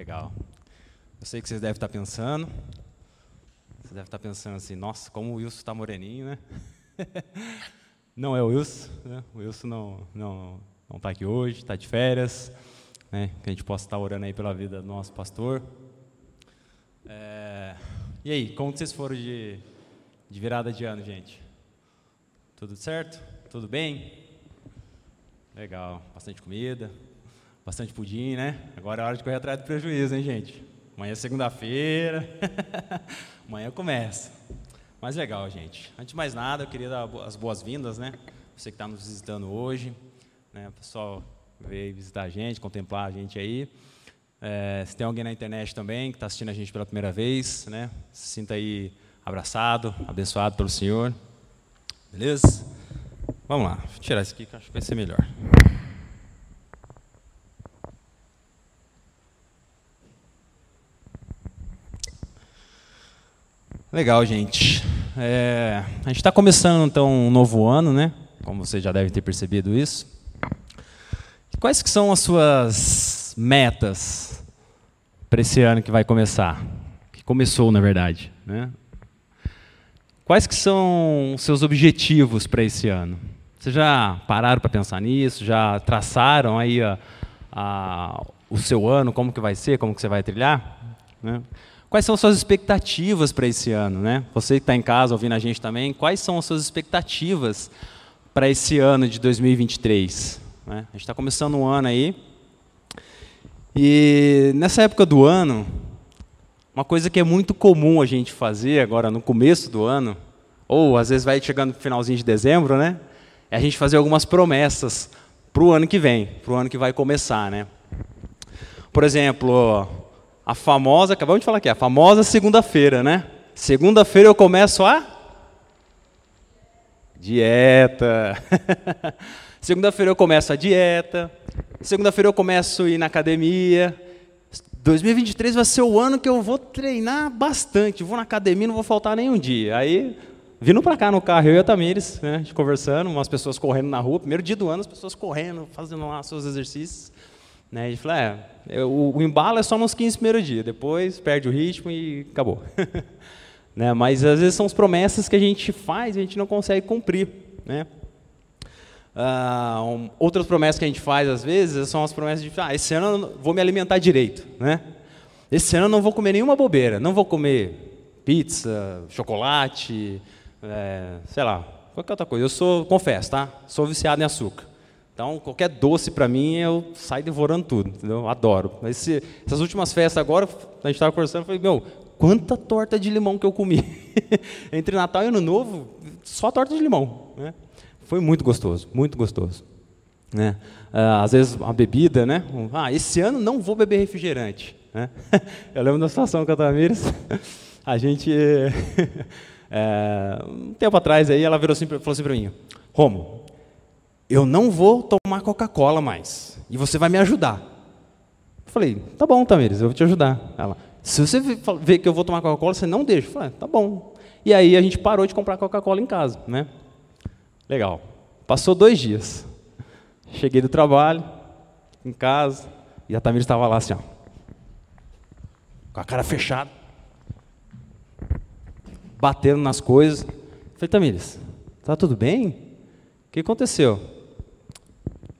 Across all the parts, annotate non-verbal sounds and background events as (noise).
Legal. Eu sei que vocês devem estar pensando. Você deve estar pensando assim, nossa, como o Wilson está moreninho, né? (laughs) não é o Wilson, né? O Wilson não não não está aqui hoje, está de férias, né? Que a gente possa estar orando aí pela vida do nosso pastor. É... E aí, como vocês foram de, de virada de ano, gente? Tudo certo? Tudo bem? Legal, bastante comida, bastante pudim, né? Agora é hora de correr atrás do prejuízo, hein, gente? Amanhã é segunda-feira, (laughs) amanhã começa. Mas legal, gente. Antes de mais nada, eu queria dar as boas-vindas, né? Você que está nos visitando hoje, né? O pessoal veio visitar a gente, contemplar a gente aí. É, se tem alguém na internet também que está assistindo a gente pela primeira vez, né? Se sinta aí abraçado, abençoado pelo Senhor. Beleza? Vamos lá, vou tirar isso aqui que acho que vai ser melhor. Legal, gente. É, a gente está começando então um novo ano, né? Como vocês já devem ter percebido isso. Quais que são as suas metas para esse ano que vai começar? Que começou, na verdade, né? Quais que são os seus objetivos para esse ano? Vocês já pararam para pensar nisso? Já traçaram aí a, a, o seu ano, como que vai ser, como que você vai trilhar? Né? Quais são as suas expectativas para esse ano? Né? Você que está em casa ouvindo a gente também, quais são as suas expectativas para esse ano de 2023? Né? A gente está começando um ano aí. E nessa época do ano, uma coisa que é muito comum a gente fazer agora no começo do ano, ou às vezes vai chegando no finalzinho de dezembro, né? É a gente fazer algumas promessas para o ano que vem, para o ano que vai começar, né? Por exemplo, a famosa, acabamos de falar aqui, a famosa segunda-feira, né? Segunda-feira eu começo a dieta. (laughs) Segunda-feira eu começo a dieta. Segunda-feira eu começo a ir na academia. 2023 vai ser o ano que eu vou treinar bastante. Vou na academia, não vou faltar nenhum dia. Aí, vindo para cá no carro, eu e a Tamires, né, conversando, umas pessoas correndo na rua. Primeiro dia do ano, as pessoas correndo, fazendo lá seus exercícios. Né? A gente falou, é, o, o embalo é só nos 15 primeiros dias, depois perde o ritmo e acabou. (laughs) né? Mas às vezes são as promessas que a gente faz e a gente não consegue cumprir. Né? Uh, um, outras promessas que a gente faz às vezes são as promessas de, ah, esse ano eu vou me alimentar direito, né? Esse ano eu não vou comer nenhuma bobeira, não vou comer pizza, chocolate, é, sei lá, qualquer outra coisa. Eu sou, confesso, tá? Sou viciado em açúcar. Então, qualquer doce para mim, eu saio devorando tudo, entendeu? Adoro. Essas últimas festas agora, a gente estava conversando, eu falei, meu, quanta torta de limão que eu comi. (laughs) Entre Natal e Ano Novo, só torta de limão. Né? Foi muito gostoso, muito gostoso. Né? Ah, às vezes, uma bebida, né? Ah, esse ano não vou beber refrigerante. Né? (laughs) Eu lembro da situação com a Tamires, a gente... É, (laughs) um tempo atrás, aí, ela virou assim, falou assim para mim, Romo, eu não vou tomar Coca-Cola mais. E você vai me ajudar. Eu falei, tá bom, Tamires, eu vou te ajudar. Ela, se você ver que eu vou tomar Coca-Cola, você não deixa. Eu falei, tá bom. E aí a gente parou de comprar Coca-Cola em casa, né? Legal. Passou dois dias. Cheguei do trabalho, em casa, e a Tamires estava lá assim, ó, com a cara fechada, batendo nas coisas. Falei, Tamires, tá tudo bem? O que aconteceu?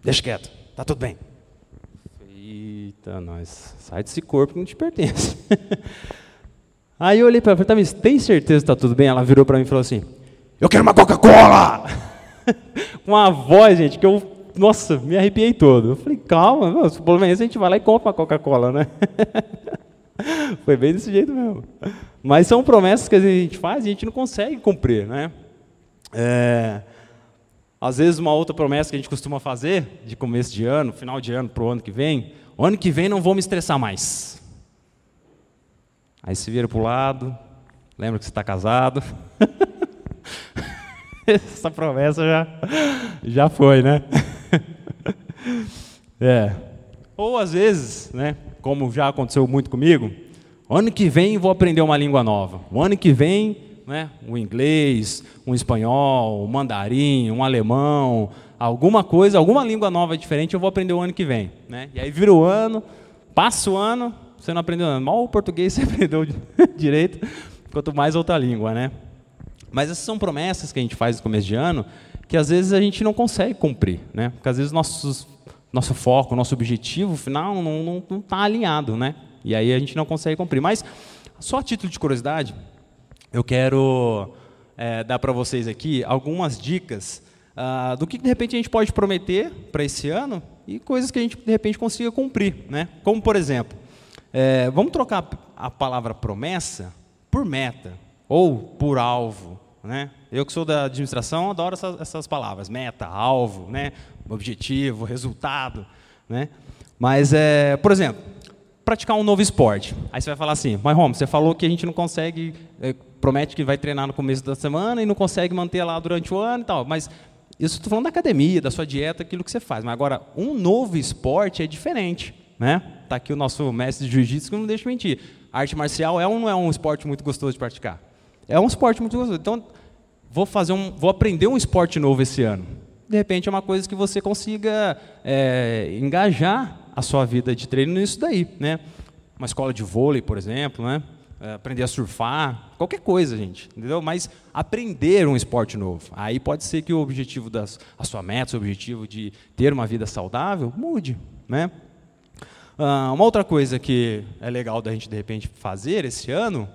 Deixa quieto, tá tudo bem. Eita, nós, sai desse corpo que não te pertence. (laughs) Aí eu olhei para ela e falei, tá, tem certeza que está tudo bem? Ela virou para mim e falou assim, eu quero uma Coca-Cola! (laughs) Com uma voz, gente, que eu, nossa, me arrepiei todo. Eu falei, calma, se pelo menos a gente vai lá e compra uma Coca-Cola, né? (laughs) Foi bem desse jeito mesmo. Mas são promessas que a gente faz e a gente não consegue cumprir, né? É, às vezes, uma outra promessa que a gente costuma fazer, de começo de ano, final de ano, para o ano que vem, o ano que vem não vou me estressar mais. Aí se vira para o lado, lembra que você está casado. (laughs) Essa promessa já, já foi, né? (laughs) é. Ou às vezes, né, como já aconteceu muito comigo, ano que vem vou aprender uma língua nova. O ano que vem né? um inglês, um espanhol, um mandarim, um alemão, alguma coisa, alguma língua nova diferente eu vou aprender o ano que vem. Né? E aí vira o ano, passa o ano, você não aprendeu nada. Mal o português (laughs) você aprendeu direito, quanto mais outra língua, né? Mas essas são promessas que a gente faz no começo de ano que às vezes a gente não consegue cumprir, né? Porque às vezes nossos, nosso foco, nosso objetivo final não está tá alinhado, né? E aí a gente não consegue cumprir. Mas, só a título de curiosidade, eu quero é, dar para vocês aqui algumas dicas uh, do que de repente a gente pode prometer para esse ano e coisas que a gente de repente consiga cumprir, né? Como por exemplo, é, vamos trocar a palavra promessa por meta ou por alvo, né? Eu que sou da administração adoro essas, essas palavras, meta, alvo, né? Objetivo, resultado, né? Mas é, por exemplo, praticar um novo esporte. Aí você vai falar assim, mas Rom, você falou que a gente não consegue, é, promete que vai treinar no começo da semana e não consegue manter lá durante o ano e tal. Mas isso estou falando da academia, da sua dieta, aquilo que você faz. Mas agora, um novo esporte é diferente. Né? Tá aqui o nosso mestre de jiu-jitsu que não deixa mentir. Arte marcial é ou não é um esporte muito gostoso de praticar? É um esporte muito gostoso. Então, vou fazer um, vou aprender um esporte novo esse ano. De repente é uma coisa que você consiga é, engajar a sua vida de treino nisso daí, né? Uma escola de vôlei, por exemplo, né? É, aprender a surfar, qualquer coisa, gente, entendeu? Mas aprender um esporte novo. Aí pode ser que o objetivo das, a sua meta, o objetivo de ter uma vida saudável, mude, né? Ah, uma outra coisa que é legal da gente de repente fazer esse ano,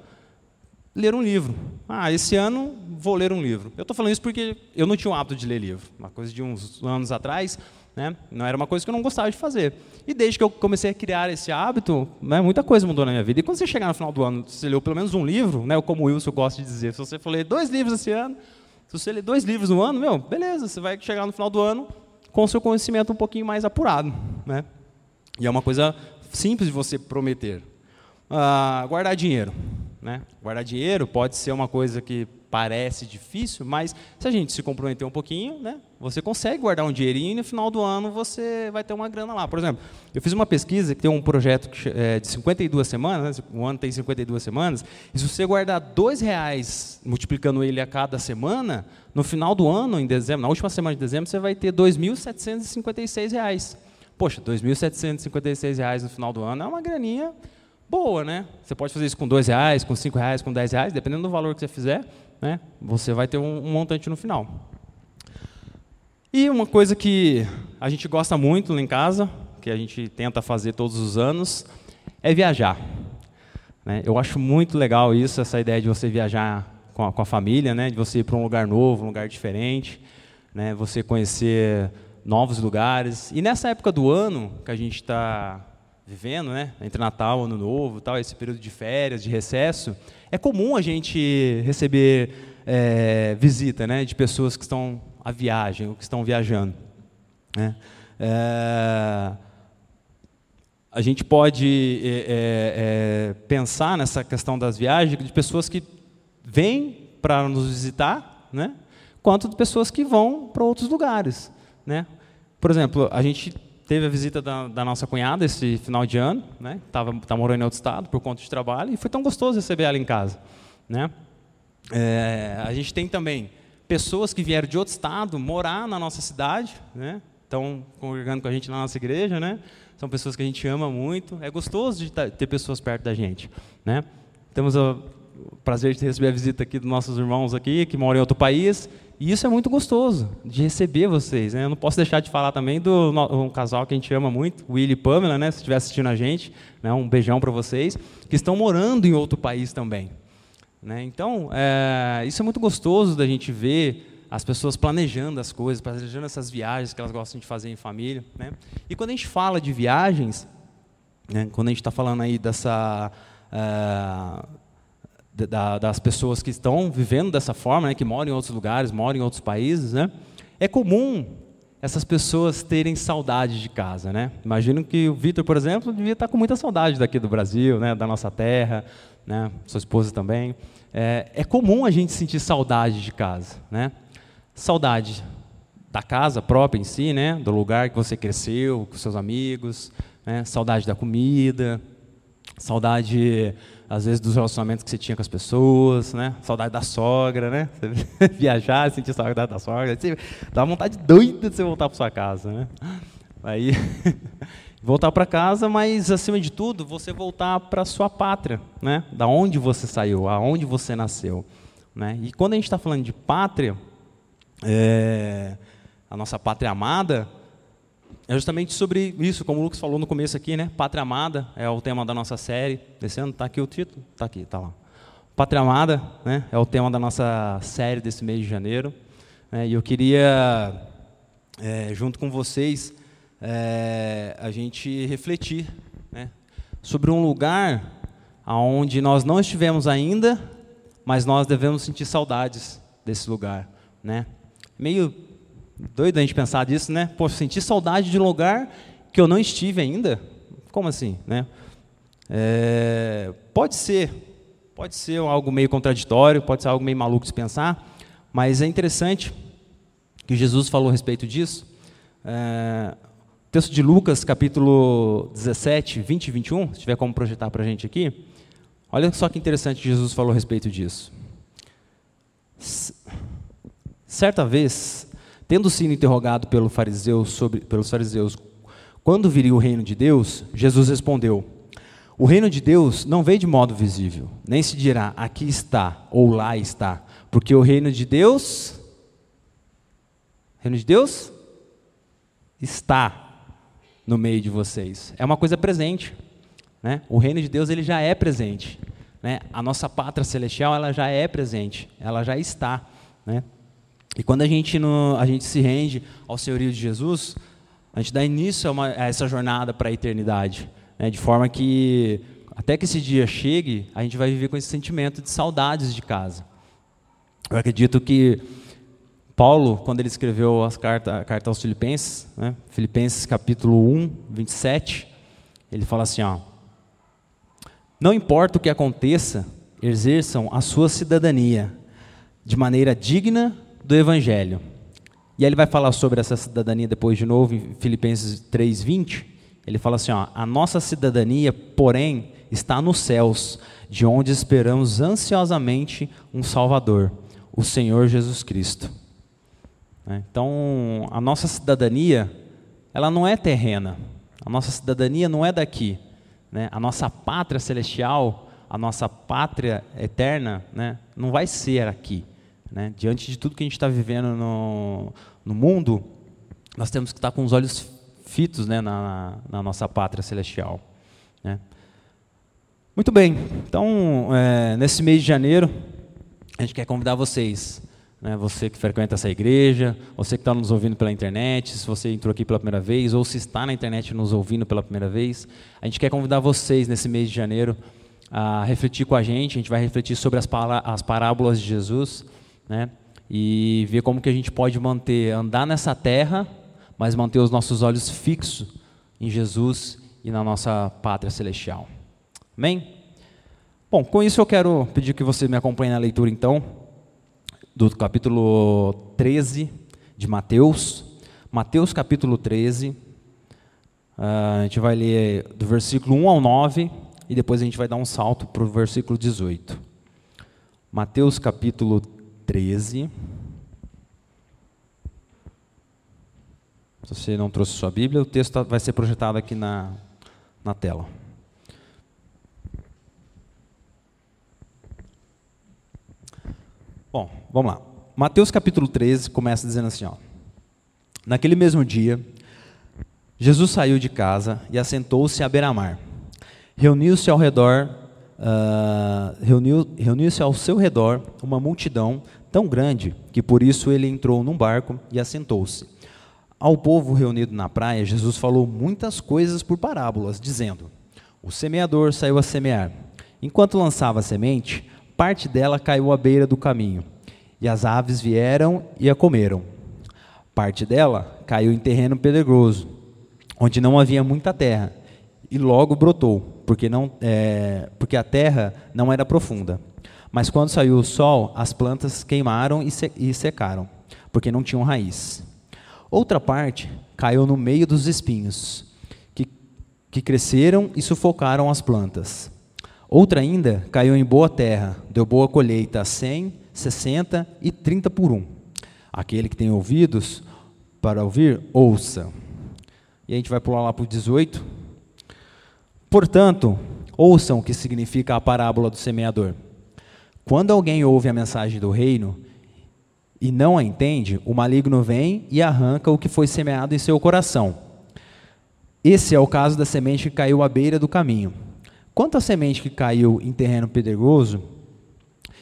ler um livro. Ah, esse ano vou ler um livro. Eu estou falando isso porque eu não tinha o hábito de ler livro. Uma coisa de uns anos atrás, né? Não era uma coisa que eu não gostava de fazer. E desde que eu comecei a criar esse hábito, né, muita coisa mudou na minha vida. E quando você chegar no final do ano, você leu pelo menos um livro, né, como o Wilson gosta de dizer, se você for ler dois livros esse ano, se você ler dois livros no ano, meu, beleza, você vai chegar no final do ano com o seu conhecimento um pouquinho mais apurado. Né? E é uma coisa simples de você prometer. Ah, guardar dinheiro. Né? Guardar dinheiro pode ser uma coisa que parece difícil, mas se a gente se comprometer um pouquinho, né, você consegue guardar um dinheirinho e no final do ano você vai ter uma grana lá. Por exemplo, eu fiz uma pesquisa que tem um projeto é, de 52 semanas, né, o ano tem 52 semanas, e se você guardar dois reais, multiplicando ele a cada semana, no final do ano, em dezembro, na última semana de dezembro, você vai ter R$ 2.756. Poxa, R$ 2.756 no final do ano é uma graninha boa, né? Você pode fazer isso com dois reais, com cinco reais, com dez reais, dependendo do valor que você fizer né, você vai ter um, um montante no final. E uma coisa que a gente gosta muito lá em casa, que a gente tenta fazer todos os anos, é viajar. Né? Eu acho muito legal isso, essa ideia de você viajar com a, com a família, né? de você ir para um lugar novo, um lugar diferente, né? você conhecer novos lugares. E nessa época do ano que a gente está vivendo, né? entre Natal, Ano Novo, tal, esse período de férias, de recesso, é comum a gente receber é, visita né, de pessoas que estão a viagem, ou que estão viajando. Né? É, a gente pode é, é, é pensar nessa questão das viagens de pessoas que vêm para nos visitar, né? quanto de pessoas que vão para outros lugares. Né? Por exemplo, a gente teve a visita da, da, nossa cunhada esse final de ano, né? Tava tá morando em outro estado por conta de trabalho e foi tão gostoso receber ela em casa, né? É, a gente tem também pessoas que vieram de outro estado morar na nossa cidade, né? Estão congregando com a gente na nossa igreja, né? São pessoas que a gente ama muito. É gostoso de ter pessoas perto da gente, né? Temos o prazer de receber a visita aqui dos nossos irmãos aqui que moram em outro país e isso é muito gostoso, de receber vocês. Né? Eu não posso deixar de falar também do um casal que a gente ama muito, Willy e Pamela, né? se estiver assistindo a gente, né? um beijão para vocês, que estão morando em outro país também. Né? Então, é, isso é muito gostoso da gente ver as pessoas planejando as coisas, planejando essas viagens que elas gostam de fazer em família. Né? E quando a gente fala de viagens, né? quando a gente está falando aí dessa... Uh, da, das pessoas que estão vivendo dessa forma, né, que moram em outros lugares, moram em outros países, né, é comum essas pessoas terem saudade de casa, né? Imagino que o Vitor, por exemplo, devia estar com muita saudade daqui do Brasil, né, da nossa terra, né, sua esposa também. É, é comum a gente sentir saudade de casa, né? Saudade da casa própria em si, né, do lugar que você cresceu, com seus amigos, né, saudade da comida, saudade às vezes dos relacionamentos que você tinha com as pessoas, né? Saudade da sogra, né? Você (laughs) viajar, sentir saudade da sogra, você dá vontade doida de você voltar para sua casa, né? Aí, (laughs) Voltar para casa, mas acima de tudo, você voltar para sua pátria, né? Da onde você saiu, aonde você nasceu, né? E quando a gente está falando de pátria, é, a nossa pátria amada, é justamente sobre isso, como o Lucas falou no começo aqui, né? Pátria amada é o tema da nossa série. Desse ano está aqui o título, está aqui, está lá. Pátria amada, né? É o tema da nossa série desse mês de janeiro. Né? E eu queria, é, junto com vocês é, a gente refletir né, sobre um lugar aonde nós não estivemos ainda, mas nós devemos sentir saudades desse lugar, né? Meio doido a gente pensar disso, né? Pô, sentir saudade de um lugar que eu não estive ainda? Como assim, né? É, pode ser, pode ser algo meio contraditório, pode ser algo meio maluco de pensar, mas é interessante que Jesus falou a respeito disso. É, Texto de Lucas, capítulo 17, 20 e 21, se tiver como projetar para a gente aqui. Olha só que interessante que Jesus falou a respeito disso. Certa vez, tendo sido interrogado pelo fariseu sobre, pelos fariseus quando viria o reino de Deus, Jesus respondeu: O reino de Deus não veio de modo visível, nem se dirá aqui está ou lá está, porque o reino de Deus, reino de Deus está no meio de vocês. É uma coisa presente. Né? O reino de Deus ele já é presente. Né? A nossa pátria celestial ela já é presente, ela já está. Né? E quando a gente, no, a gente se rende ao senhorio de Jesus, a gente dá início a, uma, a essa jornada para a eternidade. Né? De forma que, até que esse dia chegue, a gente vai viver com esse sentimento de saudades de casa. Eu acredito que Paulo, quando ele escreveu as cartas, a carta aos Filipenses, né, Filipenses capítulo 1, 27, ele fala assim: ó, Não importa o que aconteça, exerçam a sua cidadania de maneira digna do Evangelho. E aí ele vai falar sobre essa cidadania depois de novo, em Filipenses 3, 20. Ele fala assim: ó, A nossa cidadania, porém, está nos céus, de onde esperamos ansiosamente um Salvador, o Senhor Jesus Cristo. Né? Então, a nossa cidadania, ela não é terrena. A nossa cidadania não é daqui. Né? A nossa pátria celestial, a nossa pátria eterna, né? não vai ser aqui. Né? Diante de tudo que a gente está vivendo no, no mundo, nós temos que estar com os olhos fitos né? na, na nossa pátria celestial. Né? Muito bem, então, é, nesse mês de janeiro, a gente quer convidar vocês né, você que frequenta essa igreja, você que está nos ouvindo pela internet, se você entrou aqui pela primeira vez, ou se está na internet nos ouvindo pela primeira vez, a gente quer convidar vocês nesse mês de janeiro a refletir com a gente, a gente vai refletir sobre as, as parábolas de Jesus, né, e ver como que a gente pode manter, andar nessa terra, mas manter os nossos olhos fixos em Jesus e na nossa pátria celestial. Amém? Bom, com isso eu quero pedir que você me acompanhe na leitura então do capítulo 13 de Mateus. Mateus capítulo 13. Ah, a gente vai ler do versículo 1 ao 9 e depois a gente vai dar um salto para o versículo 18. Mateus capítulo 13. Se você não trouxe sua Bíblia, o texto vai ser projetado aqui na, na tela. Bom, vamos lá. Mateus capítulo 13 começa dizendo assim: ó, Naquele mesmo dia, Jesus saiu de casa e assentou-se à beira-mar. Reuniu-se ao redor, uh, reuniu, reuniu-se ao seu redor uma multidão tão grande que por isso ele entrou num barco e assentou-se. Ao povo reunido na praia, Jesus falou muitas coisas por parábolas, dizendo: O semeador saiu a semear. Enquanto lançava a semente, parte dela caiu à beira do caminho, e as aves vieram e a comeram. Parte dela caiu em terreno pedregoso, onde não havia muita terra, e logo brotou, porque, não, é, porque a terra não era profunda. Mas quando saiu o sol, as plantas queimaram e, se, e secaram, porque não tinham raiz. Outra parte caiu no meio dos espinhos, que, que cresceram e sufocaram as plantas. Outra ainda caiu em boa terra, deu boa colheita a 100, 60 e 30 por um. Aquele que tem ouvidos para ouvir, ouça. E a gente vai pular lá para o 18. Portanto, ouçam o que significa a parábola do semeador. Quando alguém ouve a mensagem do reino e não a entende, o maligno vem e arranca o que foi semeado em seu coração. Esse é o caso da semente que caiu à beira do caminho. Quanto à semente que caiu em terreno pedregoso,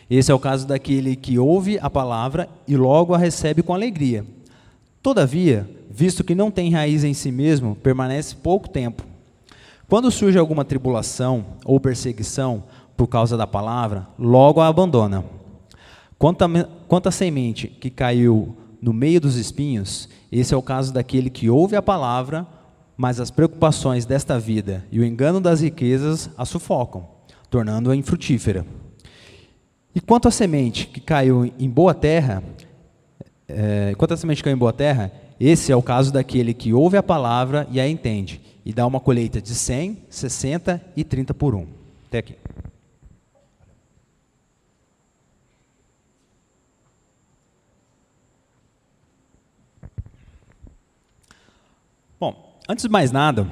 esse é o caso daquele que ouve a palavra e logo a recebe com alegria. Todavia, visto que não tem raiz em si mesmo, permanece pouco tempo. Quando surge alguma tribulação ou perseguição por causa da palavra, logo a abandona. Quanto a, quanto a semente que caiu no meio dos espinhos, esse é o caso daquele que ouve a palavra, mas as preocupações desta vida e o engano das riquezas a sufocam, tornando-a infrutífera. E quanto à semente que caiu em boa terra, é, quanto à semente que caiu em boa terra, esse é o caso daquele que ouve a palavra e a entende, e dá uma colheita de 100, 60 e 30 por um. Até aqui. Bom, antes de mais nada,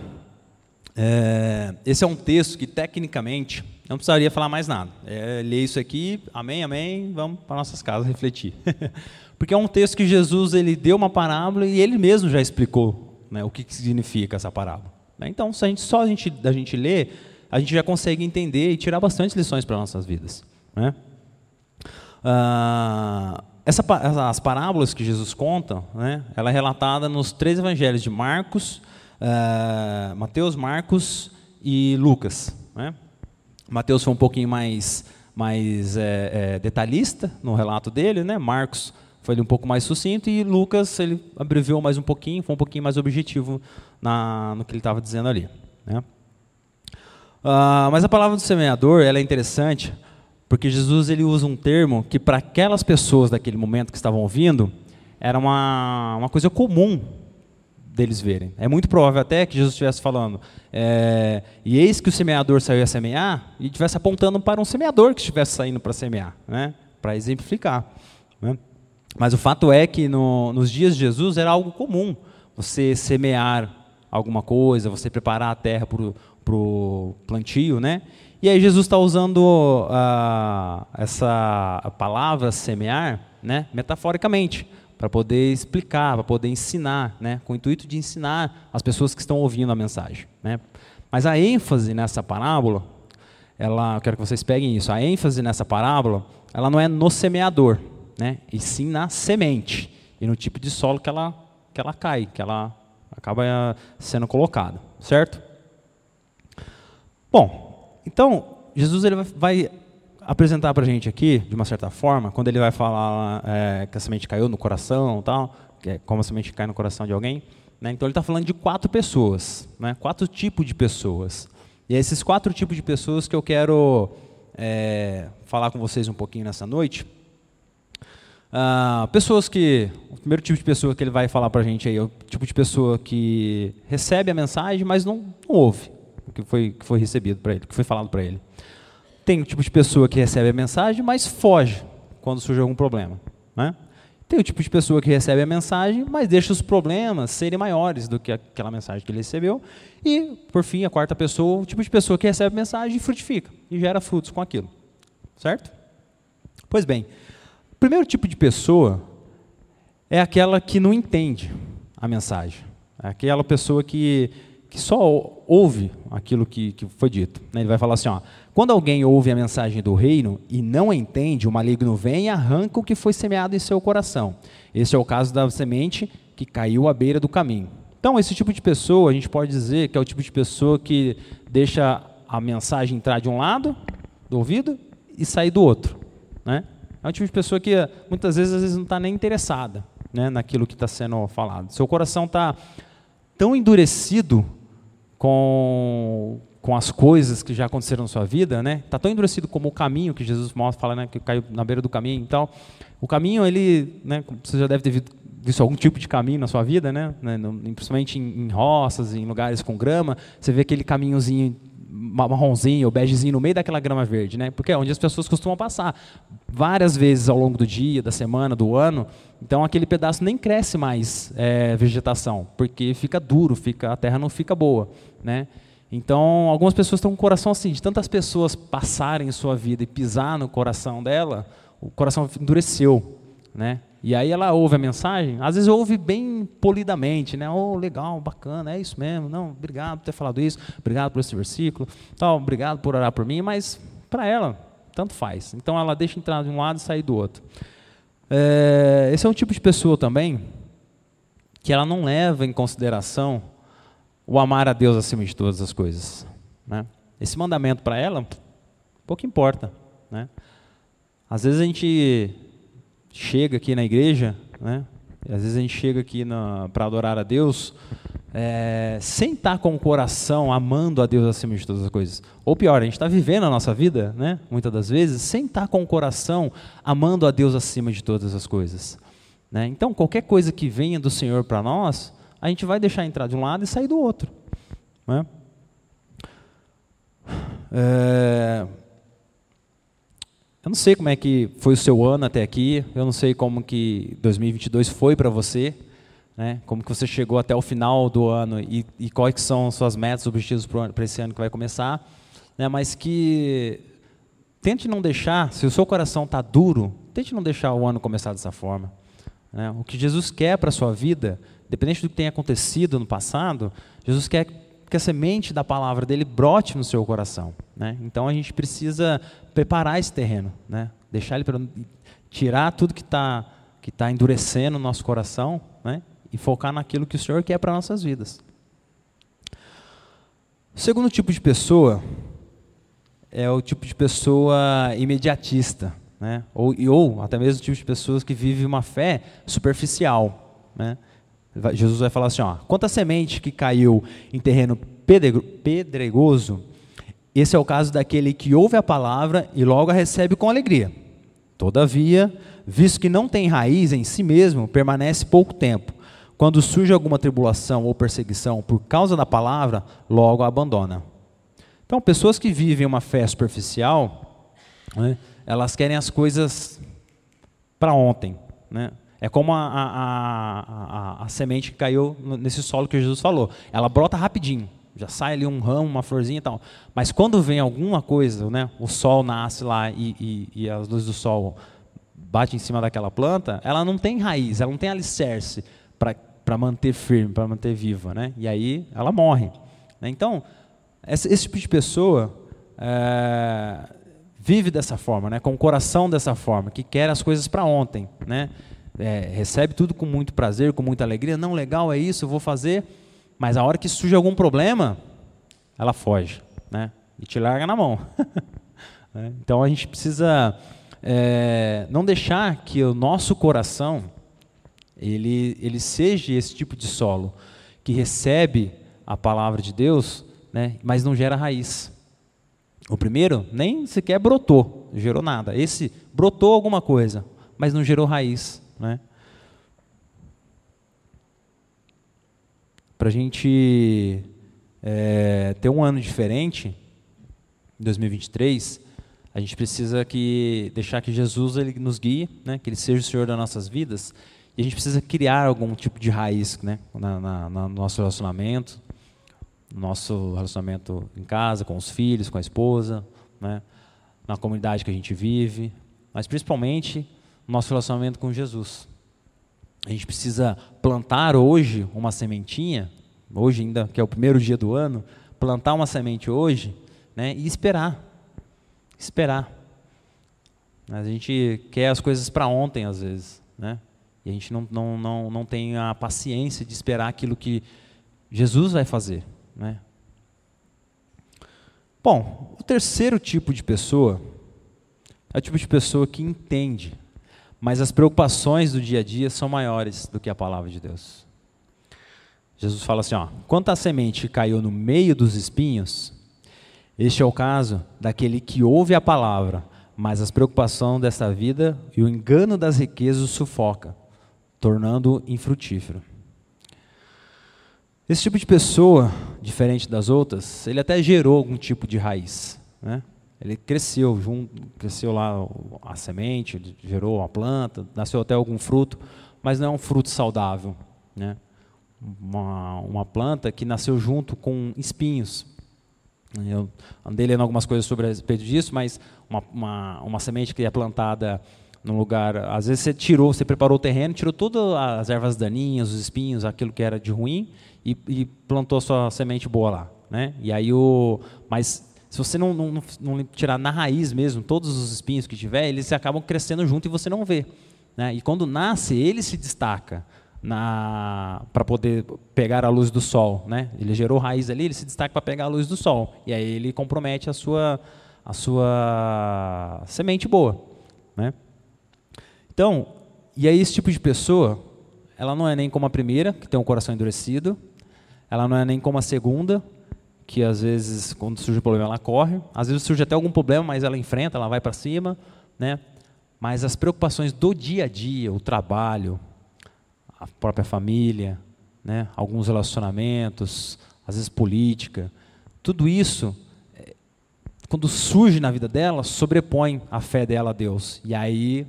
é, esse é um texto que tecnicamente não precisaria falar mais nada. É, ler isso aqui, amém, amém, vamos para nossas casas refletir. (laughs) Porque é um texto que Jesus ele deu uma parábola e ele mesmo já explicou né, o que significa essa parábola. Né? Então, se a gente, só a gente, a gente ler, a gente já consegue entender e tirar bastante lições para nossas vidas. Né? Ah, essa, as parábolas que Jesus conta, né, ela é relatada nos três evangelhos de Marcos, uh, Mateus, Marcos e Lucas. Né? Mateus foi um pouquinho mais, mais é, é, detalhista no relato dele, né? Marcos foi um pouco mais sucinto e Lucas ele abreviou mais um pouquinho, foi um pouquinho mais objetivo na, no que ele estava dizendo ali. Né? Uh, mas a palavra do semeador ela é interessante porque Jesus ele usa um termo que para aquelas pessoas daquele momento que estavam ouvindo era uma, uma coisa comum deles verem. É muito provável até que Jesus estivesse falando, é, e eis que o semeador saiu a semear, e estivesse apontando para um semeador que estivesse saindo para semear, né? para exemplificar. Né? Mas o fato é que no, nos dias de Jesus era algo comum você semear alguma coisa, você preparar a terra para o plantio, né? E aí Jesus está usando uh, essa palavra semear, né, metaforicamente para poder explicar, para poder ensinar, né, com o intuito de ensinar as pessoas que estão ouvindo a mensagem. Né. Mas a ênfase nessa parábola, ela, eu quero que vocês peguem isso, a ênfase nessa parábola, ela não é no semeador, né, e sim na semente e no tipo de solo que ela, que ela cai, que ela acaba eh, sendo colocada, certo? Bom, então Jesus ele vai apresentar para a gente aqui, de uma certa forma, quando ele vai falar é, que a semente caiu no coração, tal, é como a semente cai no coração de alguém, né? então ele está falando de quatro pessoas, né? quatro tipos de pessoas. E é esses quatro tipos de pessoas que eu quero é, falar com vocês um pouquinho nessa noite. Ah, pessoas que. O primeiro tipo de pessoa que ele vai falar para a gente aí é o tipo de pessoa que recebe a mensagem, mas não, não ouve o que foi, que foi recebido para ele, que foi falado para ele. Tem o tipo de pessoa que recebe a mensagem, mas foge quando surge algum problema. Né? Tem o tipo de pessoa que recebe a mensagem, mas deixa os problemas serem maiores do que aquela mensagem que ele recebeu. E, por fim, a quarta pessoa, o tipo de pessoa que recebe a mensagem e frutifica, e gera frutos com aquilo. Certo? Pois bem, o primeiro tipo de pessoa é aquela que não entende a mensagem. É aquela pessoa que que só ouve aquilo que, que foi dito. Né? Ele vai falar assim: ó, quando alguém ouve a mensagem do reino e não entende, o maligno vem e arranca o que foi semeado em seu coração. Esse é o caso da semente que caiu à beira do caminho. Então, esse tipo de pessoa, a gente pode dizer que é o tipo de pessoa que deixa a mensagem entrar de um lado do ouvido e sair do outro. Né? É um tipo de pessoa que muitas vezes, às vezes não está nem interessada né, naquilo que está sendo falado. Seu coração está tão endurecido com, com as coisas que já aconteceram na sua vida, né? Tá tão endurecido como o caminho que Jesus mostra, fala, né, que caiu na beira do caminho e tal. O caminho, ele, né, você já deve ter visto algum tipo de caminho na sua vida, né? né principalmente em, em roças, em lugares com grama, você vê aquele caminhozinho marronzinho ou begezinho no meio daquela grama verde, né? Porque é onde as pessoas costumam passar várias vezes ao longo do dia, da semana, do ano. Então aquele pedaço nem cresce mais é, vegetação, porque fica duro, fica a terra não fica boa, né? Então, algumas pessoas estão com o coração assim, de tantas pessoas passarem em sua vida e pisar no coração dela, o coração endureceu, né? E aí ela ouve a mensagem, às vezes ouve bem polidamente, né? Oh, legal, bacana, é isso mesmo. Não, obrigado por ter falado isso, obrigado por esse versículo, tal, obrigado por orar por mim, mas para ela tanto faz. Então ela deixa entrar de um lado e sair do outro. É, esse é um tipo de pessoa também que ela não leva em consideração o amar a Deus acima de todas as coisas. Né? Esse mandamento para ela pouco importa, né? Às vezes a gente chega aqui na igreja, né? Às vezes a gente chega aqui para adorar a Deus é, sem estar com o coração amando a Deus acima de todas as coisas. Ou pior, a gente está vivendo a nossa vida, né? muitas das vezes, sem estar com o coração amando a Deus acima de todas as coisas. Né? Então, qualquer coisa que venha do Senhor para nós, a gente vai deixar entrar de um lado e sair do outro. Né? É, eu não sei como é que foi o seu ano até aqui, eu não sei como que 2022 foi para você, né? como que você chegou até o final do ano e, e quais são suas metas, objetivos para esse ano que vai começar, né? mas que tente não deixar, se o seu coração está duro, tente não deixar o ano começar dessa forma. Né? O que Jesus quer para a sua vida, independente do que tenha acontecido no passado, Jesus quer que a semente da palavra dele brote no seu coração. Né? Então a gente precisa preparar esse terreno, né? deixar ele para tirar tudo que está que tá endurecendo o nosso coração né? e focar naquilo que o Senhor quer para nossas vidas. O segundo tipo de pessoa é o tipo de pessoa imediatista, né? ou, ou até mesmo o tipo de pessoas que vive uma fé superficial. Né? Jesus vai falar assim: ó, quanto a semente que caiu em terreno pedregoso, esse é o caso daquele que ouve a palavra e logo a recebe com alegria. Todavia, visto que não tem raiz em si mesmo, permanece pouco tempo. Quando surge alguma tribulação ou perseguição por causa da palavra, logo a abandona. Então, pessoas que vivem uma fé superficial, né, elas querem as coisas para ontem. Né? É como a, a, a, a, semente que caiu nesse solo que Jesus falou. Ela brota rapidinho, já sai ali um ramo, uma florzinha e tal. Mas quando vem alguma coisa, né, o sol nasce lá e, e, e as luzes do sol batem em cima daquela planta, ela não tem raiz, ela não tem alicerce para manter firme, para manter viva. Né? E aí ela morre. Né? Então, esse, esse, tipo de pessoa é, vive dessa forma, né, com o coração dessa forma, que quer as coisas para ontem. Né? É, recebe tudo com muito prazer, com muita alegria. Não, legal, é isso, eu vou fazer. Mas a hora que surge algum problema, ela foge, né? E te larga na mão. (laughs) Né? então a gente precisa é, não deixar que o nosso coração ele, ele seja esse tipo de solo que recebe a palavra de Deus, né, mas não gera raiz. O primeiro nem sequer brotou, gerou nada. Esse brotou alguma coisa, mas não gerou raiz. Né? Para a gente é, ter um ano diferente, em 2023, a gente precisa que deixar que Jesus ele nos guie, né? que Ele seja o Senhor das nossas vidas, e a gente precisa criar algum tipo de raiz né? na, na, no nosso relacionamento, no nosso relacionamento em casa, com os filhos, com a esposa, né? na comunidade que a gente vive, mas principalmente nosso relacionamento com Jesus. A gente precisa plantar hoje uma sementinha, hoje ainda que é o primeiro dia do ano, plantar uma semente hoje, né, e esperar, esperar. A gente quer as coisas para ontem às vezes, né? E a gente não, não, não, não tem a paciência de esperar aquilo que Jesus vai fazer, né? Bom, o terceiro tipo de pessoa é o tipo de pessoa que entende mas as preocupações do dia a dia são maiores do que a palavra de Deus. Jesus fala assim: ó, quanto à semente caiu no meio dos espinhos, este é o caso daquele que ouve a palavra, mas as preocupações desta vida e o engano das riquezas o sufoca, tornando-o infrutífero. Esse tipo de pessoa, diferente das outras, ele até gerou algum tipo de raiz. Né? Ele cresceu, junto, cresceu lá a semente, gerou a planta, nasceu até algum fruto, mas não é um fruto saudável. Né? Uma, uma planta que nasceu junto com espinhos. Eu andei lendo algumas coisas sobre a respeito disso, mas uma, uma, uma semente que é plantada num lugar, às vezes você tirou, você preparou o terreno, tirou todas as ervas daninhas, os espinhos, aquilo que era de ruim, e, e plantou a sua semente boa lá, né? E aí o, mas se você não, não, não, tirar na raiz mesmo todos os espinhos que tiver, eles acabam crescendo junto e você não vê. Né? E quando nasce, ele se destaca para poder pegar a luz do sol. Né? Ele gerou raiz ali, ele se destaca para pegar a luz do sol. E aí ele compromete a sua, a sua semente boa. Né? Então, e aí esse tipo de pessoa, ela não é nem como a primeira, que tem um coração endurecido, ela não é nem como a segunda, que às vezes, quando surge um problema, ela corre. Às vezes surge até algum problema, mas ela enfrenta, ela vai para cima. Né? Mas as preocupações do dia a dia, o trabalho, a própria família, né? alguns relacionamentos, às vezes política, tudo isso, é, quando surge na vida dela, sobrepõe a fé dela a Deus. E aí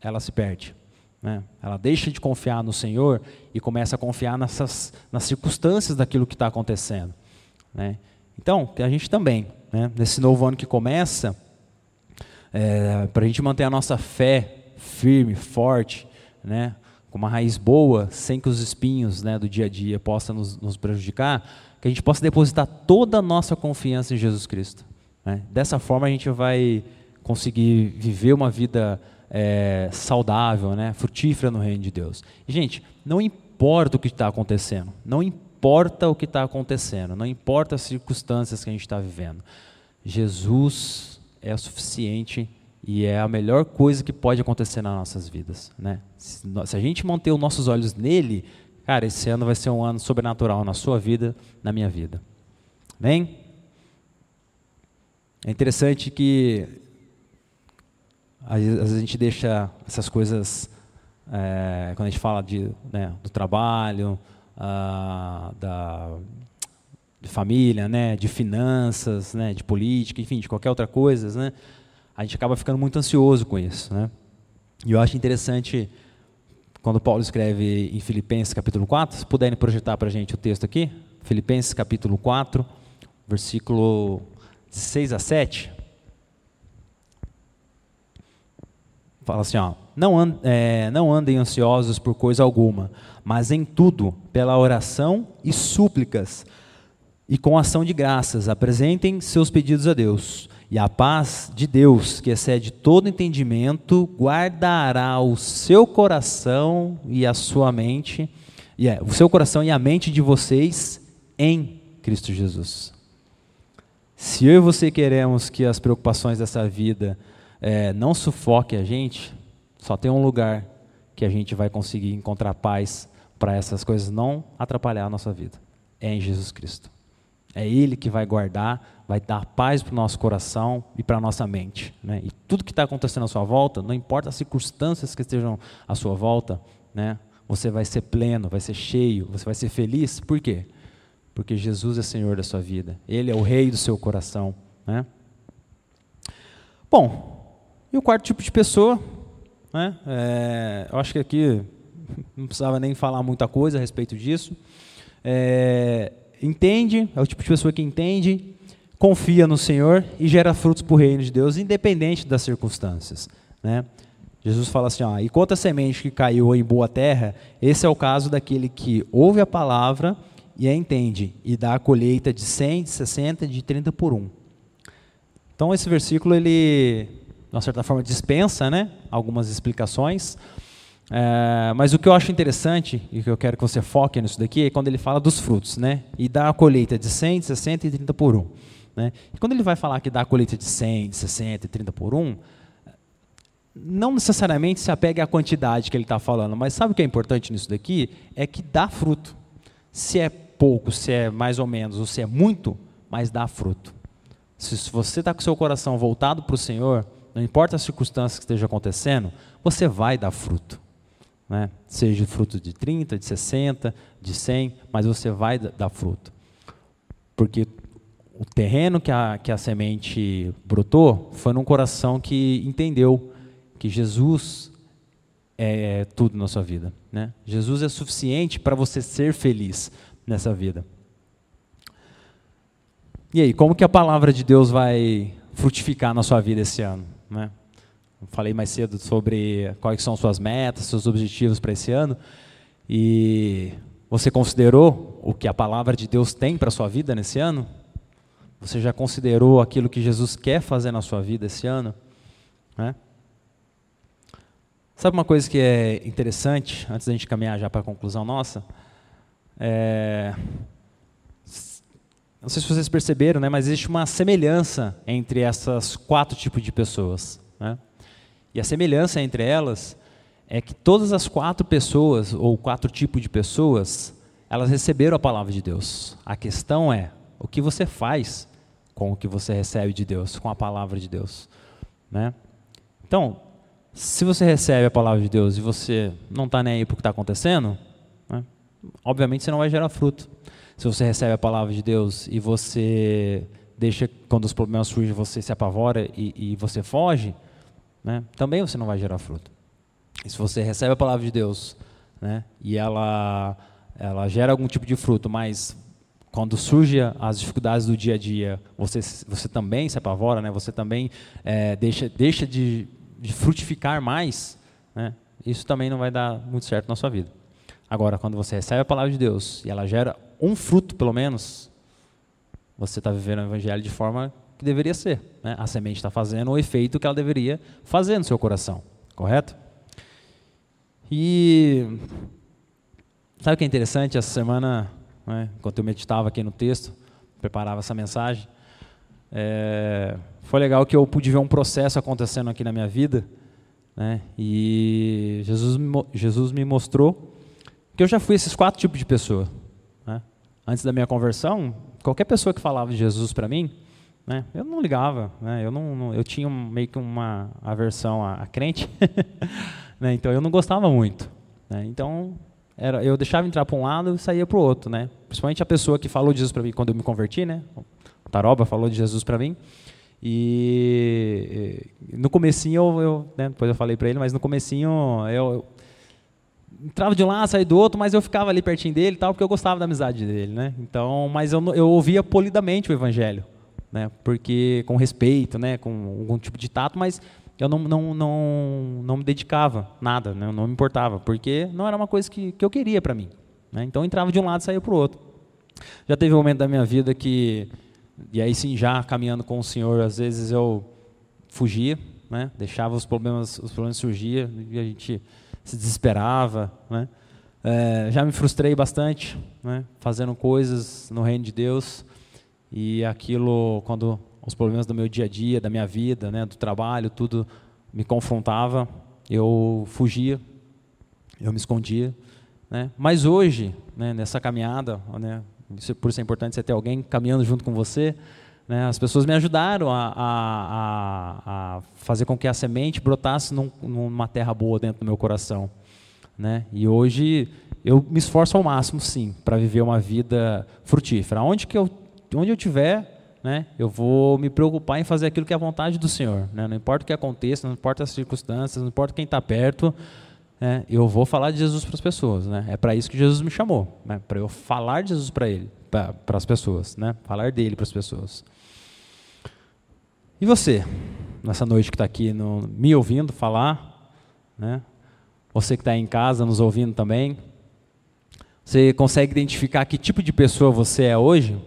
ela se perde. Né? Ela deixa de confiar no Senhor e começa a confiar nessas, nas circunstâncias daquilo que está acontecendo. Né? Então, a gente também, né, nesse novo ano que começa, é, para a gente manter a nossa fé firme, forte, né, com uma raiz boa, sem que os espinhos né, do dia a dia possam nos, nos prejudicar, que a gente possa depositar toda a nossa confiança em Jesus Cristo. Né? Dessa forma a gente vai conseguir viver uma vida é, saudável, né, frutífera no reino de Deus. E, gente, não importa o que está acontecendo, não importa importa o que está acontecendo, não importa as circunstâncias que a gente está vivendo. Jesus é suficiente e é a melhor coisa que pode acontecer nas nossas vidas. Né? Se, a gente manter os nossos olhos nele, cara, esse ano vai ser um ano sobrenatural na sua vida, na minha vida. Bem? É interessante que às vezes a gente deixa essas coisas, é, quando a gente fala de, né, do trabalho, ah, da, de família, né, de finanças, né, de política, enfim, de qualquer outra coisa, né, a gente acaba ficando muito ansioso com isso. Né? E eu acho interessante, quando Paulo escreve em Filipenses capítulo 4, se puderem projetar para a gente o texto aqui, Filipenses capítulo 4, versículo 6 a 7. Fala assim, ó, não, and, é, não andem ansiosos por coisa alguma, mas em tudo, pela oração e súplicas, e com ação de graças, apresentem seus pedidos a Deus. E a paz de Deus, que excede todo entendimento, guardará o seu coração e a sua mente, e é, o seu coração e a mente de vocês em Cristo Jesus. Se eu e você queremos que as preocupações dessa vida é, não sufoquem a gente, só tem um lugar que a gente vai conseguir encontrar paz para essas coisas não atrapalhar a nossa vida. É em Jesus Cristo. É Ele que vai guardar, vai dar paz para o nosso coração e para a nossa mente. Né? E tudo que está acontecendo à sua volta, não importa as circunstâncias que estejam à sua volta, né? você vai ser pleno, vai ser cheio, você vai ser feliz. Por quê? Porque Jesus é Senhor da sua vida. Ele é o Rei do seu coração. Né? Bom, e o quarto tipo de pessoa, né? É, eu acho que aqui (laughs) não precisava nem falar muita coisa a respeito disso. É, entende, é o tipo de pessoa que entende, confia no Senhor e gera frutos para o reino de Deus, independente das circunstâncias. Né? Jesus fala assim: ó, e quanto a semente que caiu em boa terra, esse é o caso daquele que ouve a palavra e a entende, e dá a colheita de 100, de 60, de 30 por um. Então, esse versículo, ele, de uma certa forma, dispensa né, algumas explicações. É, mas o que eu acho interessante, e que eu quero que você foque nisso daqui, é quando ele fala dos frutos, né? E dá a colheita de 100, de 60 e 30 por um. Né? E quando ele vai falar que dá a colheita de 100, de 60 e 30 por um, não necessariamente se apegue à quantidade que ele está falando, mas sabe o que é importante nisso daqui? É que dá fruto. Se é pouco, se é mais ou menos, ou se é muito, mas dá fruto. Se você está com seu coração voltado para o Senhor, não importa as circunstâncias que estejam acontecendo, você vai dar fruto. Né? Seja fruto de 30, de 60, de 100, mas você vai dar fruto. Porque o terreno que a, que a semente brotou foi num coração que entendeu que Jesus é, é tudo na sua vida. Né? Jesus é suficiente para você ser feliz nessa vida. E aí, como que a palavra de Deus vai frutificar na sua vida esse ano? Né? Falei mais cedo sobre quais são suas metas, seus objetivos para esse ano. E você considerou o que a palavra de Deus tem para a sua vida nesse ano? Você já considerou aquilo que Jesus quer fazer na sua vida esse ano? Né? Sabe uma coisa que é interessante, antes da gente caminhar já para a conclusão nossa? É, não sei se vocês perceberam, né, mas existe uma semelhança entre essas quatro tipos de pessoas. Né? E a semelhança entre elas é que todas as quatro pessoas, ou quatro tipos de pessoas, elas receberam a palavra de Deus. A questão é, o que você faz com o que você recebe de Deus, com a palavra de Deus. Né? Então, se você recebe a palavra de Deus e você não está nem aí para o que está acontecendo, né, obviamente você não vai gerar fruto se você recebe a palavra de Deus e você deixa, quando os problemas surgem, você se apavora e, e você foge, né, também você não vai gerar fruto. E se você recebe a palavra de Deus né, e ela, ela gera algum tipo de fruto, mas quando surgem as dificuldades do dia a dia, você, você também se apavora, né, você também é, deixa, deixa de, de frutificar mais, né, isso também não vai dar muito certo na sua vida. Agora, quando você recebe a palavra de Deus e ela gera um fruto, pelo menos, você está vivendo o evangelho de forma que deveria ser. Né? A semente está fazendo o efeito que ela deveria fazer no seu coração, correto? E sabe o que é interessante? Essa semana, né, enquanto eu meditava aqui no texto, preparava essa mensagem, é, foi legal que eu pude ver um processo acontecendo aqui na minha vida, né, e Jesus, Jesus me mostrou que eu já fui esses quatro tipos de pessoa antes da minha conversão, qualquer pessoa que falava de Jesus para mim, né, eu não ligava, né, eu, não, não, eu tinha meio que uma aversão a, a crente, (laughs) né, então eu não gostava muito. Né, então era, eu deixava entrar para um lado e saía para o outro, né, principalmente a pessoa que falou de Jesus para mim quando eu me converti, né, o Taroba falou de Jesus para mim, e, no comecinho eu, eu né, depois eu falei para ele, mas no comecinho eu, entrava de um lado, saía do outro, mas eu ficava ali pertinho dele, tal, porque eu gostava da amizade dele, né? Então, mas eu, eu ouvia polidamente o evangelho, né? Porque com respeito, né? Com algum tipo de tato, mas eu não, não, não, não me dedicava nada, né? não me importava, porque não era uma coisa que, que eu queria para mim. Né? Então, entrava de um lado e saía para o outro. Já teve um momento da minha vida que, e aí sim, já caminhando com o Senhor, às vezes eu fugia, né? Deixava os problemas, os problemas surgir e a gente se desesperava. Né? É, já me frustrei bastante, né? fazendo coisas no reino de Deus e aquilo, quando os problemas do meu dia a dia, da minha vida, né, do trabalho, tudo me confrontava, eu fugia, eu me escondia. Né? Mas hoje, né, nessa caminhada, né, por isso é importante você ter alguém caminhando junto com você, né, as pessoas me ajudaram a, a, a, fazer com que a semente brotasse num, numa terra boa dentro do meu coração. Né? E hoje eu me esforço ao máximo, sim, para viver uma vida frutífera. Onde que eu, onde eu tiver, né, eu vou me preocupar em fazer aquilo que é a vontade do Senhor. Né? Não importa o que aconteça, não importa as circunstâncias, não importa quem está perto, né, eu vou falar de Jesus para as pessoas. Né? É para isso que Jesus me chamou, né? para eu falar de Jesus para ele, para as pessoas, né? falar dele para as pessoas. E você, nessa noite que está aqui no, me ouvindo falar, né? você que está em casa nos ouvindo também, você consegue identificar que tipo de pessoa você é hoje?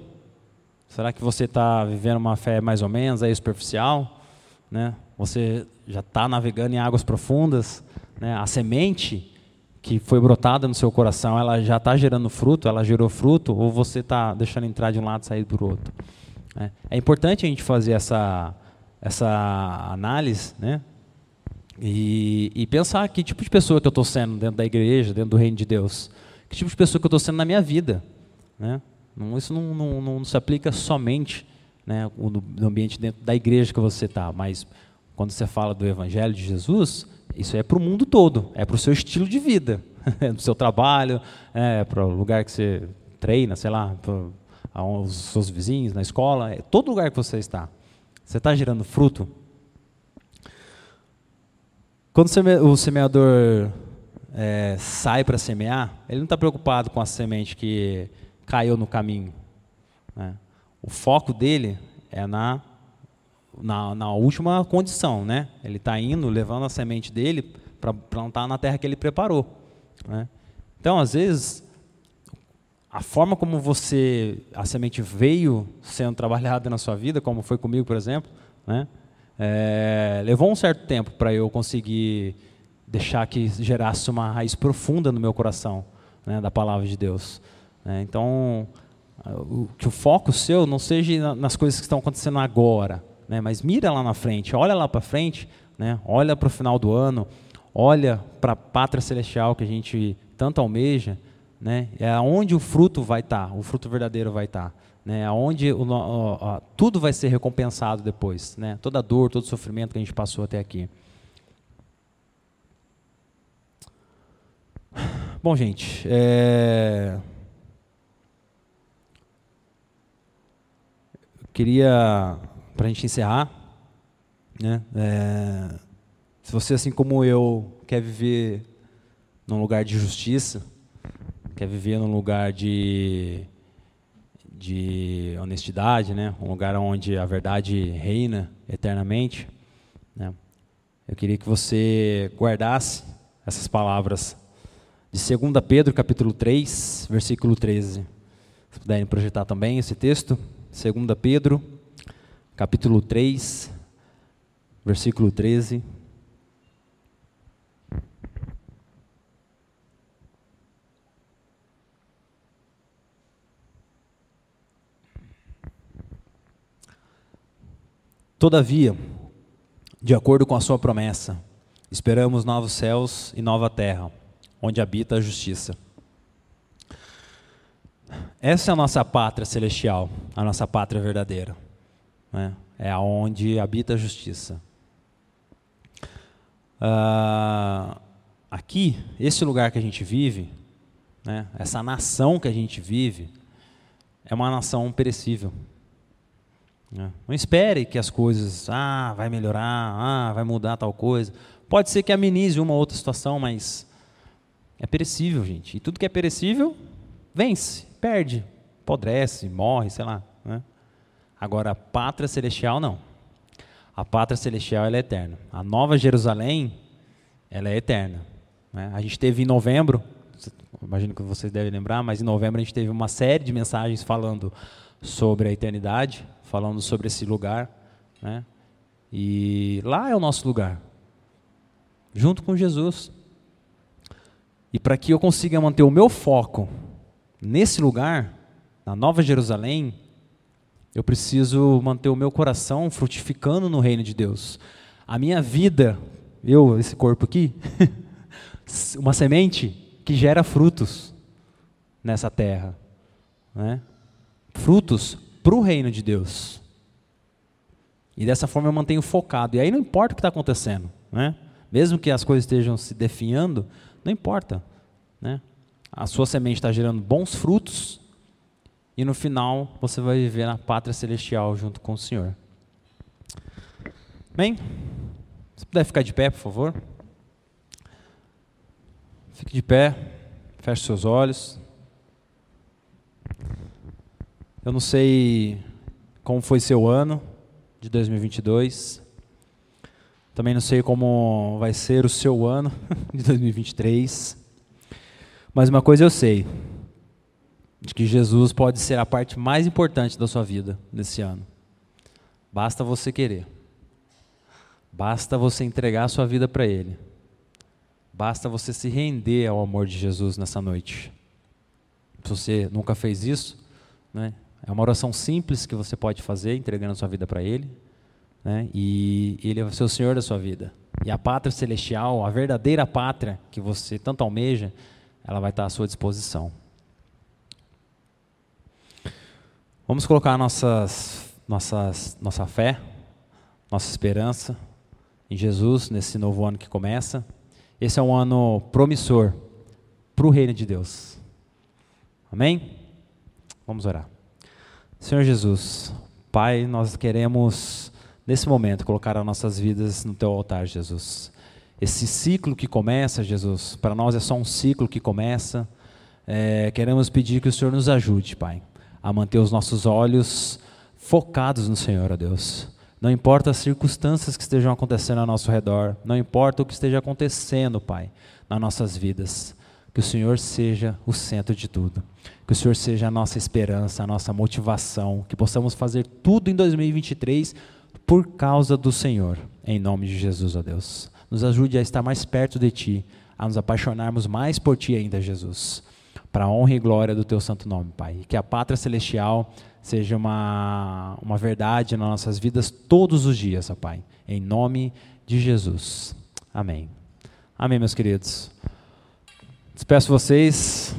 Será que você está vivendo uma fé mais ou menos aí superficial? Né? Você já está navegando em águas profundas? Né? A semente que foi brotada no seu coração, ela já está gerando fruto? Ela gerou fruto? Ou você está deixando entrar de um lado e sair do outro? É, é importante a gente fazer essa, essa análise, né? E, e, pensar que tipo de pessoa que eu estou sendo dentro da igreja, dentro do reino de Deus. Que tipo de pessoa que eu estou sendo na minha vida. Né? Não, isso não, não, não, se aplica somente né, no ambiente dentro da igreja que você está, mas quando você fala do evangelho de Jesus, isso é para o mundo todo, é para o seu estilo de vida, (laughs) é para o seu trabalho, é para o lugar que você treina, sei lá, para os seus vizinhos, na escola, é todo lugar que você está. Você está gerando fruto? Quando o semeador é, sai para semear, ele não está preocupado com a semente que caiu no caminho. Né? o foco dele é na, na, na última condição, né? Ele está indo, levando a semente dele para plantar na terra que ele preparou. Né? Então, às vezes, a forma como você a semente veio sendo trabalhada na sua vida, como foi comigo, por exemplo, né? É, levou um certo tempo para eu conseguir deixar que gerasse uma raiz profunda no meu coração né, da palavra de Deus. Né? Então, o, que o foco seu não seja nas coisas que estão acontecendo agora, né, mas mira lá na frente, olha lá para frente, né, olha para o final do ano, olha para a pátria celestial que a gente tanto almeja, né, é onde o fruto vai estar, tá, o fruto verdadeiro vai estar. Tá né, onde o, o, tudo vai ser recompensado depois, né, toda dor, todo sofrimento que a gente passou até aqui. Bom, gente, é... eu queria, para a gente encerrar, né, é... se você, assim como eu, quer viver num lugar de justiça, quer viver num lugar de de honestidade, né? um lugar onde a verdade reina eternamente. Né? Eu queria que você guardasse essas palavras de 2 Pedro, capítulo 3, versículo 13. Se puderem projetar também esse texto, 2 Pedro, capítulo 3, versículo 13. Todavia, de acordo com a sua promessa, esperamos novos céus e nova terra, onde habita a justiça. Essa é a nossa pátria celestial, a nossa pátria verdadeira. Né? É aonde habita a justiça. Uh, aqui, esse lugar que a gente vive, né, essa nação que a gente vive, é uma nação perecível. Né? Não espere que as coisas, ah, vai melhorar, ah, vai mudar tal coisa. Pode ser que amenize uma ou outra situação, mas é perecível, gente. E tudo que é perecível, vence, perde, apodrece, morre, sei lá. Né? Agora, a pátria celestial, não. A pátria celestial é eterna. A nova Jerusalém, ela é eterna. Né? A gente teve em novembro, imagino que vocês devem lembrar, mas em novembro a gente teve uma série de mensagens falando sobre a eternidade, falando sobre esse lugar, né? E lá é o nosso lugar, junto com Jesus. E para que eu consiga manter o meu foco nesse lugar, na Nova Jerusalém, eu preciso manter o meu coração frutificando no reino de Deus. A minha vida, eu, esse corpo aqui, (laughs) uma semente que gera frutos nessa terra. Né? Frutos para o reino de Deus. E dessa forma eu mantenho focado. E aí não importa o que está acontecendo. Né? Mesmo que as coisas estejam se definhando, não importa. Né? A sua semente está gerando bons frutos. E no final você vai viver na pátria celestial junto com o Senhor. Bem, se puder ficar de pé, por favor. Fique de pé, feche seus olhos. Eu não sei como foi seu ano de 2022. Também não sei como vai ser o seu ano (laughs) de 2023. Mas uma coisa eu sei: de que Jesus pode ser a parte mais importante da sua vida nesse ano. Basta você querer. Basta você entregar a sua vida para Ele. Basta você se render ao amor de Jesus nessa noite. Se você nunca fez isso, né, é uma oração simples que você pode fazer, entregando a sua vida para Ele. Né? E Ele é o Senhor da sua vida. E a pátria celestial, a verdadeira pátria que você tanto almeja, ela vai estar à sua disposição. Vamos colocar nossas, nossas, nossa fé, nossa esperança em Jesus nesse novo ano que começa. Esse é um ano promissor para o reino de Deus. Amém? Vamos orar. Senhor Jesus, Pai, nós queremos nesse momento colocar as nossas vidas no teu altar, Jesus. Esse ciclo que começa, Jesus, para nós é só um ciclo que começa. É, queremos pedir que o Senhor nos ajude, Pai, a manter os nossos olhos focados no Senhor, ó Deus. Não importa as circunstâncias que estejam acontecendo ao nosso redor, não importa o que esteja acontecendo, Pai, nas nossas vidas, que o Senhor seja o centro de tudo. Que o Senhor seja a nossa esperança, a nossa motivação, que possamos fazer tudo em 2023 por causa do Senhor, em nome de Jesus, ó Deus. Nos ajude a estar mais perto de Ti, a nos apaixonarmos mais por Ti ainda, Jesus, para a honra e glória do Teu santo nome, Pai. Que a pátria celestial seja uma, uma verdade nas nossas vidas todos os dias, ó Pai. Em nome de Jesus. Amém. Amém, meus queridos. Despeço vocês.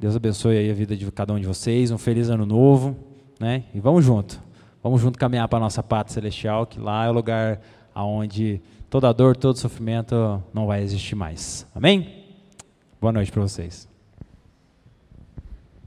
Deus abençoe aí a vida de cada um de vocês. Um feliz ano novo, né? E vamos junto. Vamos junto caminhar para a nossa pátria celestial, que lá é o lugar aonde toda dor, todo sofrimento não vai existir mais. Amém? Boa noite para vocês.